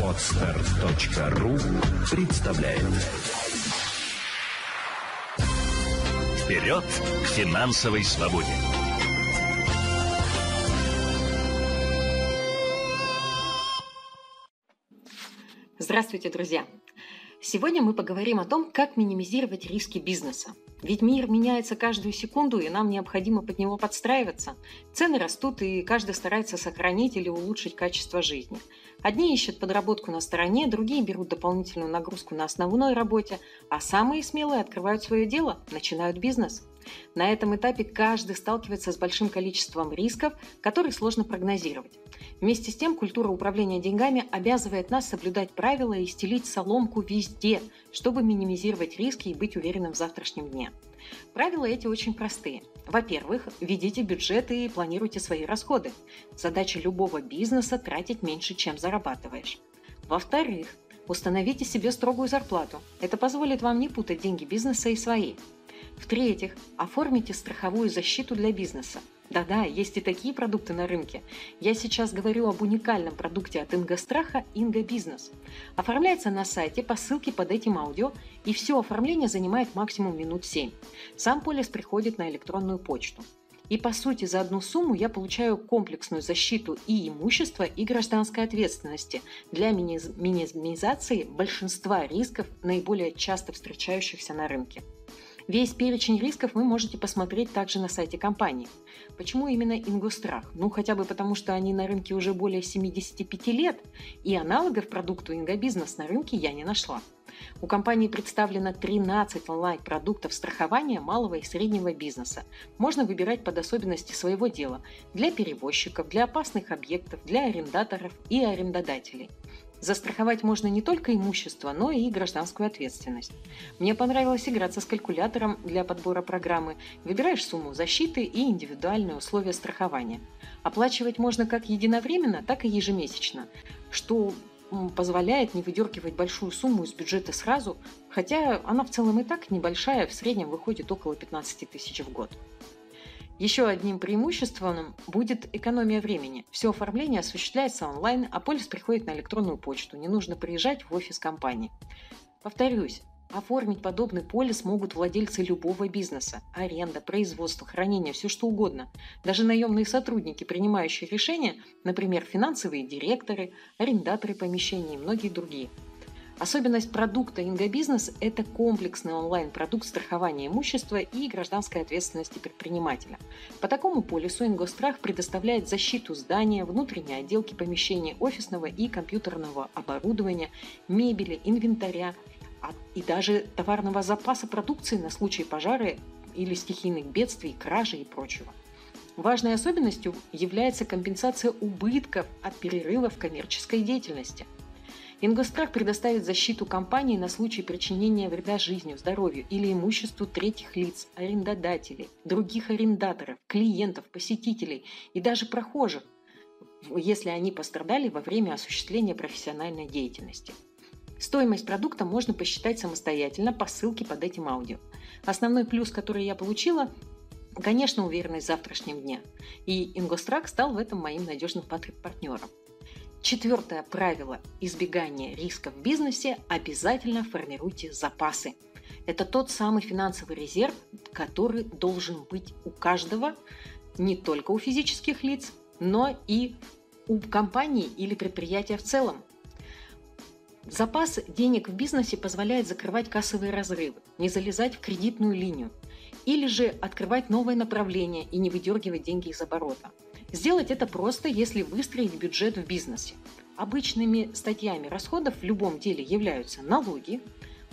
Отстар.ру представляет Вперед к финансовой свободе! Здравствуйте, друзья! Сегодня мы поговорим о том, как минимизировать риски бизнеса. Ведь мир меняется каждую секунду, и нам необходимо под него подстраиваться. Цены растут, и каждый старается сохранить или улучшить качество жизни. Одни ищут подработку на стороне, другие берут дополнительную нагрузку на основной работе, а самые смелые открывают свое дело, начинают бизнес. На этом этапе каждый сталкивается с большим количеством рисков, которые сложно прогнозировать. Вместе с тем, культура управления деньгами обязывает нас соблюдать правила и стелить соломку везде, чтобы минимизировать риски и быть уверенным в завтрашнем дне. Правила эти очень простые. Во-первых, ведите бюджеты и планируйте свои расходы. Задача любого бизнеса – тратить меньше, чем зарабатываешь. Во-вторых, установите себе строгую зарплату. Это позволит вам не путать деньги бизнеса и свои. В-третьих, оформите страховую защиту для бизнеса. Да-да, есть и такие продукты на рынке. Я сейчас говорю об уникальном продукте от Ингостраха Инго Бизнес. Оформляется на сайте по ссылке под этим аудио, и все оформление занимает максимум минут 7. Сам полис приходит на электронную почту. И по сути за одну сумму я получаю комплексную защиту и имущества, и гражданской ответственности для минимизации большинства рисков, наиболее часто встречающихся на рынке. Весь перечень рисков вы можете посмотреть также на сайте компании. Почему именно Ингострах? Ну, хотя бы потому, что они на рынке уже более 75 лет, и аналогов продукту Ингобизнес на рынке я не нашла. У компании представлено 13 онлайн-продуктов страхования малого и среднего бизнеса. Можно выбирать под особенности своего дела для перевозчиков, для опасных объектов, для арендаторов и арендодателей. Застраховать можно не только имущество, но и гражданскую ответственность. Мне понравилось играться с калькулятором для подбора программы. Выбираешь сумму защиты и индивидуальные условия страхования. Оплачивать можно как единовременно, так и ежемесячно, что позволяет не выдергивать большую сумму из бюджета сразу, хотя она в целом и так небольшая, в среднем выходит около 15 тысяч в год. Еще одним преимуществом будет экономия времени. Все оформление осуществляется онлайн, а полис приходит на электронную почту. Не нужно приезжать в офис компании. Повторюсь, Оформить подобный полис могут владельцы любого бизнеса. Аренда, производство, хранение, все что угодно. Даже наемные сотрудники, принимающие решения, например, финансовые директоры, арендаторы помещений и многие другие – Особенность продукта Ингобизнес – это комплексный онлайн-продукт страхования имущества и гражданской ответственности предпринимателя. По такому полису Ингострах предоставляет защиту здания, внутренней отделки помещений офисного и компьютерного оборудования, мебели, инвентаря а, и даже товарного запаса продукции на случай пожара или стихийных бедствий, кражи и прочего. Важной особенностью является компенсация убытков от перерыва в коммерческой деятельности – Ингострах предоставит защиту компании на случай причинения вреда жизни, здоровью или имуществу третьих лиц, арендодателей, других арендаторов, клиентов, посетителей и даже прохожих, если они пострадали во время осуществления профессиональной деятельности. Стоимость продукта можно посчитать самостоятельно по ссылке под этим аудио. Основной плюс, который я получила, конечно, уверенность в завтрашнем дне. И Ингострак стал в этом моим надежным партнером. Четвертое правило избегания риска в бизнесе – обязательно формируйте запасы. Это тот самый финансовый резерв, который должен быть у каждого, не только у физических лиц, но и у компании или предприятия в целом. Запас денег в бизнесе позволяет закрывать кассовые разрывы, не залезать в кредитную линию, или же открывать новое направление и не выдергивать деньги из оборота – Сделать это просто, если выстроить бюджет в бизнесе. Обычными статьями расходов в любом деле являются налоги,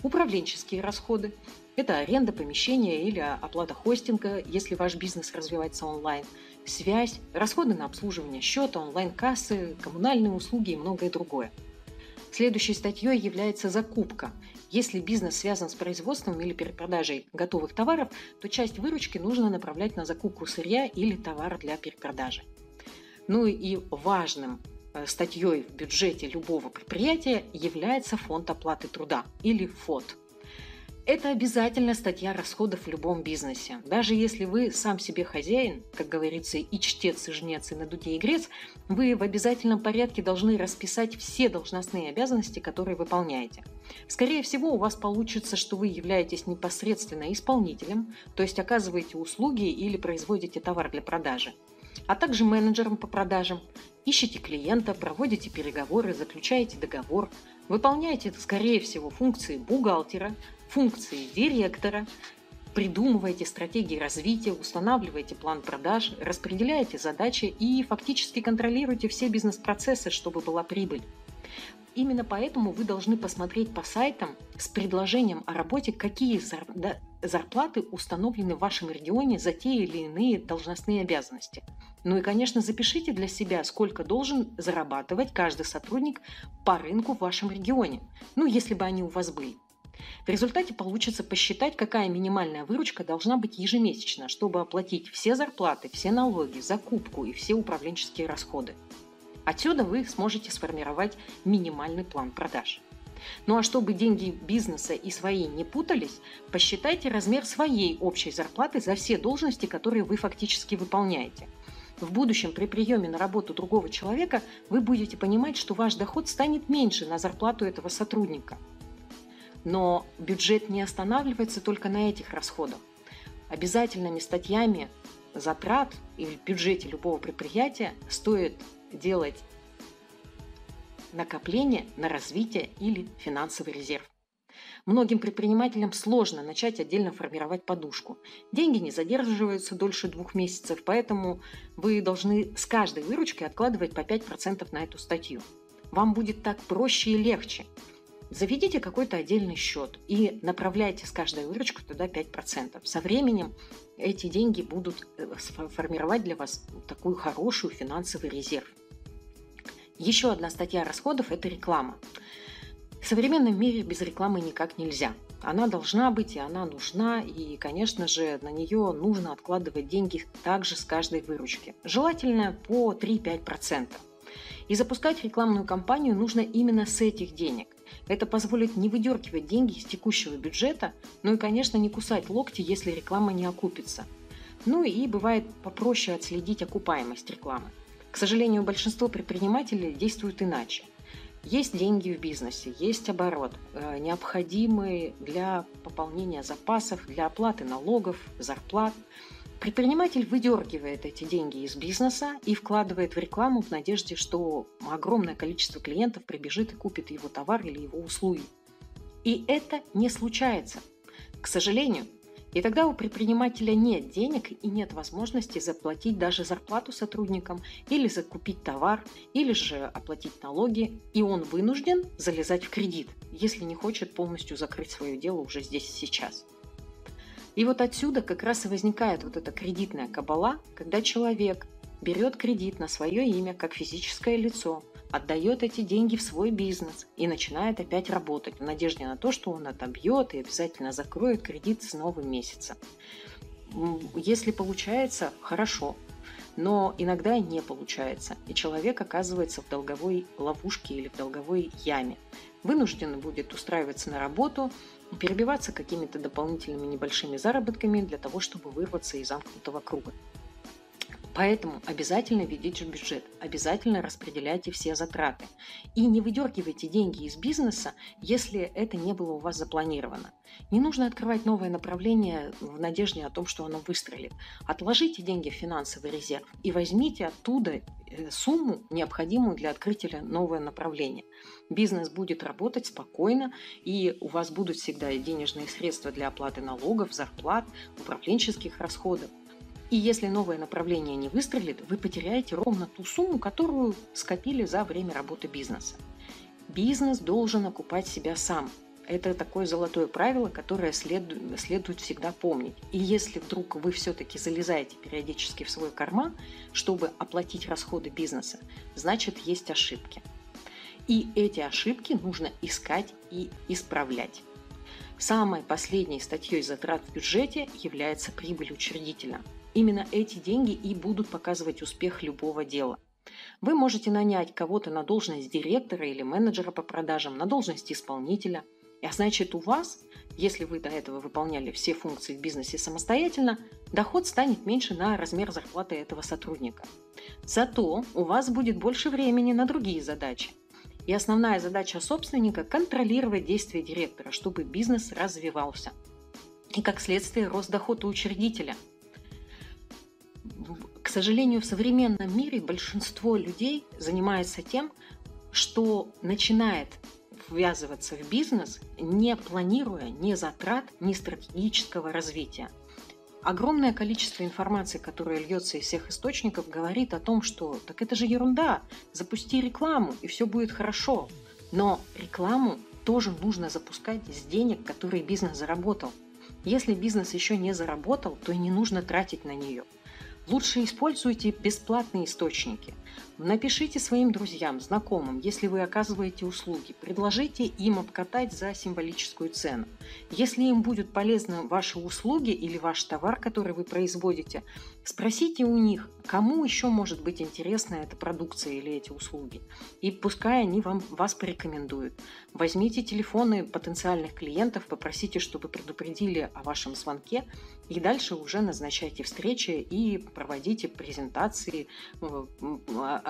управленческие расходы, это аренда помещения или оплата хостинга, если ваш бизнес развивается онлайн, связь, расходы на обслуживание счета, онлайн-кассы, коммунальные услуги и многое другое. Следующей статьей является закупка. Если бизнес связан с производством или перепродажей готовых товаров, то часть выручки нужно направлять на закупку сырья или товара для перепродажи. Ну и важным э, статьей в бюджете любого предприятия является фонд оплаты труда или ФОТ. Это обязательно статья расходов в любом бизнесе. Даже если вы сам себе хозяин, как говорится, и чтец, и жнец, и на дуде игрец, вы в обязательном порядке должны расписать все должностные обязанности, которые выполняете. Скорее всего, у вас получится, что вы являетесь непосредственно исполнителем, то есть оказываете услуги или производите товар для продажи, а также менеджером по продажам, ищете клиента, проводите переговоры, заключаете договор, выполняете, скорее всего, функции бухгалтера, функции директора, придумываете стратегии развития, устанавливаете план продаж, распределяете задачи и фактически контролируете все бизнес-процессы, чтобы была прибыль. Именно поэтому вы должны посмотреть по сайтам с предложением о работе, какие зарплаты установлены в вашем регионе за те или иные должностные обязанности. Ну и, конечно, запишите для себя, сколько должен зарабатывать каждый сотрудник по рынку в вашем регионе, ну, если бы они у вас были. В результате получится посчитать, какая минимальная выручка должна быть ежемесячно, чтобы оплатить все зарплаты, все налоги, закупку и все управленческие расходы. Отсюда вы сможете сформировать минимальный план продаж. Ну а чтобы деньги бизнеса и свои не путались, посчитайте размер своей общей зарплаты за все должности, которые вы фактически выполняете. В будущем при приеме на работу другого человека вы будете понимать, что ваш доход станет меньше на зарплату этого сотрудника – но бюджет не останавливается только на этих расходах. Обязательными статьями затрат и в бюджете любого предприятия стоит делать накопление на развитие или финансовый резерв. Многим предпринимателям сложно начать отдельно формировать подушку. Деньги не задерживаются дольше двух месяцев, поэтому вы должны с каждой выручки откладывать по 5% на эту статью. Вам будет так проще и легче. Заведите какой-то отдельный счет и направляйте с каждой выручкой туда 5%. Со временем эти деньги будут э, формировать для вас такую хорошую финансовый резерв. Еще одна статья расходов – это реклама. В современном мире без рекламы никак нельзя. Она должна быть, и она нужна, и, конечно же, на нее нужно откладывать деньги также с каждой выручки. Желательно по 3-5%. И запускать рекламную кампанию нужно именно с этих денег. Это позволит не выдергивать деньги из текущего бюджета, ну и, конечно, не кусать локти, если реклама не окупится. Ну и бывает попроще отследить окупаемость рекламы. К сожалению, большинство предпринимателей действуют иначе. Есть деньги в бизнесе, есть оборот, э, необходимый для пополнения запасов, для оплаты налогов, зарплат – Предприниматель выдергивает эти деньги из бизнеса и вкладывает в рекламу в надежде, что огромное количество клиентов прибежит и купит его товар или его услуги. И это не случается, к сожалению. И тогда у предпринимателя нет денег и нет возможности заплатить даже зарплату сотрудникам или закупить товар, или же оплатить налоги, и он вынужден залезать в кредит, если не хочет полностью закрыть свое дело уже здесь и сейчас. И вот отсюда как раз и возникает вот эта кредитная кабала, когда человек берет кредит на свое имя как физическое лицо, отдает эти деньги в свой бизнес и начинает опять работать в надежде на то, что он отобьет и обязательно закроет кредит с новым месяцем. Если получается, хорошо, но иногда не получается, и человек оказывается в долговой ловушке или в долговой яме. Вынужден будет устраиваться на работу, перебиваться какими-то дополнительными небольшими заработками для того, чтобы вырваться из замкнутого круга. Поэтому обязательно ведите бюджет, обязательно распределяйте все затраты. И не выдергивайте деньги из бизнеса, если это не было у вас запланировано. Не нужно открывать новое направление в надежде о том, что оно выстрелит. Отложите деньги в финансовый резерв и возьмите оттуда э, сумму, необходимую для открытия нового направления. Бизнес будет работать спокойно, и у вас будут всегда денежные средства для оплаты налогов, зарплат, управленческих расходов. И если новое направление не выстрелит, вы потеряете ровно ту сумму, которую скопили за время работы бизнеса. Бизнес должен окупать себя сам. Это такое золотое правило, которое следует, следует всегда помнить. И если вдруг вы все-таки залезаете периодически в свой карман, чтобы оплатить расходы бизнеса, значит есть ошибки. И эти ошибки нужно искать и исправлять. Самой последней статьей затрат в бюджете является прибыль учредителя – Именно эти деньги и будут показывать успех любого дела. Вы можете нанять кого-то на должность директора или менеджера по продажам, на должность исполнителя. А значит, у вас, если вы до этого выполняли все функции в бизнесе самостоятельно, доход станет меньше на размер зарплаты этого сотрудника. Зато у вас будет больше времени на другие задачи. И основная задача собственника – контролировать действия директора, чтобы бизнес развивался. И как следствие рост доход у учредителя. К сожалению, в современном мире большинство людей занимается тем, что начинает ввязываться в бизнес, не планируя ни затрат, ни стратегического развития. Огромное количество информации, которая льется из всех источников, говорит о том, что так это же ерунда, запусти рекламу, и все будет хорошо. Но рекламу тоже нужно запускать с денег, которые бизнес заработал. Если бизнес еще не заработал, то и не нужно тратить на нее. Лучше используйте бесплатные источники. Напишите своим друзьям, знакомым, если вы оказываете услуги, предложите им обкатать за символическую цену. Если им будут полезны ваши услуги или ваш товар, который вы производите, спросите у них, кому еще может быть интересна эта продукция или эти услуги. И пускай они вам, вас порекомендуют. Возьмите телефоны потенциальных клиентов, попросите, чтобы предупредили о вашем звонке, и дальше уже назначайте встречи и проводите презентации, э,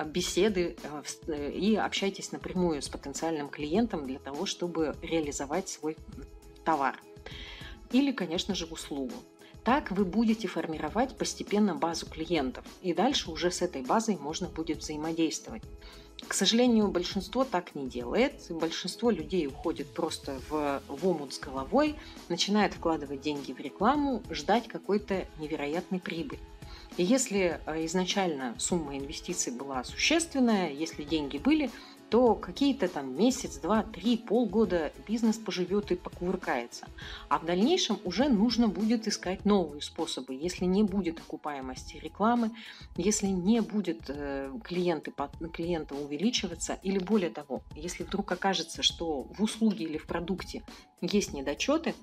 беседы э, э, и общайтесь напрямую с потенциальным клиентом для того, чтобы реализовать свой товар. Или, конечно же, услугу. Так вы будете формировать постепенно базу клиентов, и дальше уже с этой базой можно будет взаимодействовать. К сожалению, большинство так не делает. Большинство людей уходит просто в, в омут с головой, начинает вкладывать деньги в рекламу, ждать какой-то невероятной прибыли. И если э, изначально сумма инвестиций была существенная, если деньги были, то какие-то там месяц, два, три, полгода бизнес поживет и покувыркается. А в дальнейшем уже нужно будет искать новые способы. Если не будет окупаемости рекламы, если не будет э, клиенты, клиента увеличиваться, или более того, если вдруг окажется, что в услуге или в продукте есть недочеты,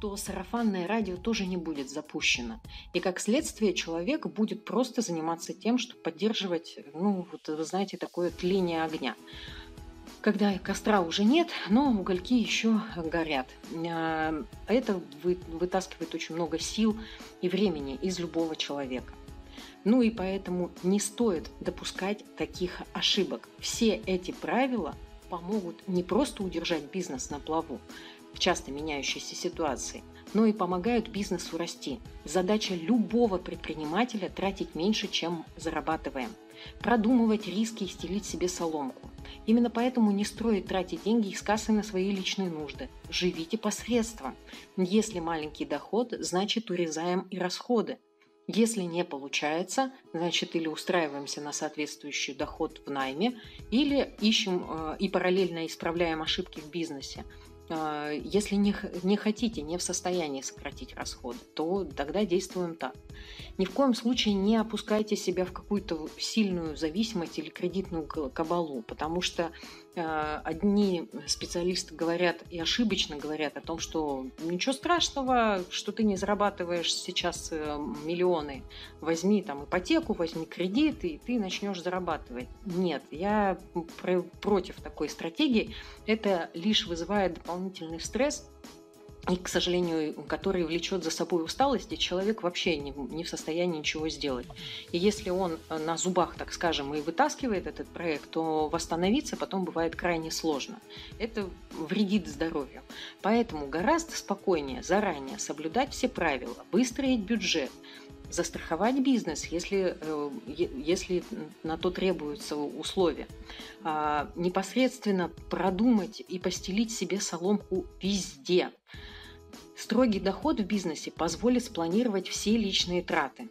то сарафанное радио тоже не будет запущено. И как следствие человек будет просто заниматься тем, что поддерживать, ну, вот вы знаете, такое тление огня когда костра уже нет, но угольки еще горят. А, это вытаскивает очень много сил и времени из любого человека. Ну и поэтому не стоит допускать таких ошибок. Все эти правила помогут не просто удержать бизнес на плаву в часто меняющейся ситуации, но и помогают бизнесу расти. Задача любого предпринимателя – тратить меньше, чем зарабатываем. Продумывать риски и стелить себе соломку. Именно поэтому не строить тратить деньги из кассы на свои личные нужды. Живите посредством. Если маленький доход, значит урезаем и расходы. Если не получается, значит или устраиваемся на соответствующий доход в найме, или ищем э, и параллельно исправляем ошибки в бизнесе. Э, если не, не хотите, не в состоянии сократить расходы, то тогда действуем так. Ни в коем случае не опускайте себя в какую-то сильную зависимость или кредитную кабалу, потому что одни специалисты говорят и ошибочно говорят о том, что ничего страшного, что ты не зарабатываешь сейчас э, миллионы, возьми там ипотеку, возьми кредит, и ты начнешь зарабатывать. Нет, я против такой стратегии. Это лишь вызывает дополнительный стресс, и, к сожалению, который влечет за собой усталость, и человек вообще не, не в состоянии ничего сделать. И если он э, на зубах, так скажем, и вытаскивает этот проект, то восстановиться потом бывает крайне сложно. Это вредит здоровью. Поэтому гораздо спокойнее заранее соблюдать все правила, выстроить бюджет, застраховать бизнес, если, э, если на то требуются условия. А, непосредственно продумать и постелить себе соломку везде – Строгий доход в бизнесе позволит спланировать все личные траты.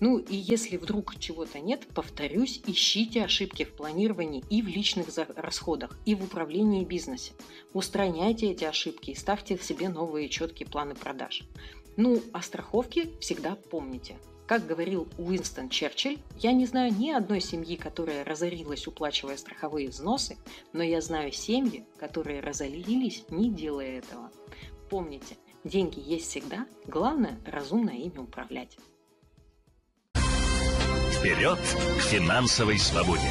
Ну и если вдруг чего-то нет, повторюсь, ищите ошибки в планировании и в личных расходах, и в управлении бизнесом. Устраняйте эти ошибки и ставьте себе новые четкие планы продаж. Ну, о страховке всегда помните. Как говорил Уинстон Черчилль, я не знаю ни одной семьи, которая разорилась, уплачивая страховые взносы, но я знаю семьи, которые разорились, не делая этого. Помните, Деньги есть всегда, главное – разумно ими управлять. Вперед к финансовой свободе!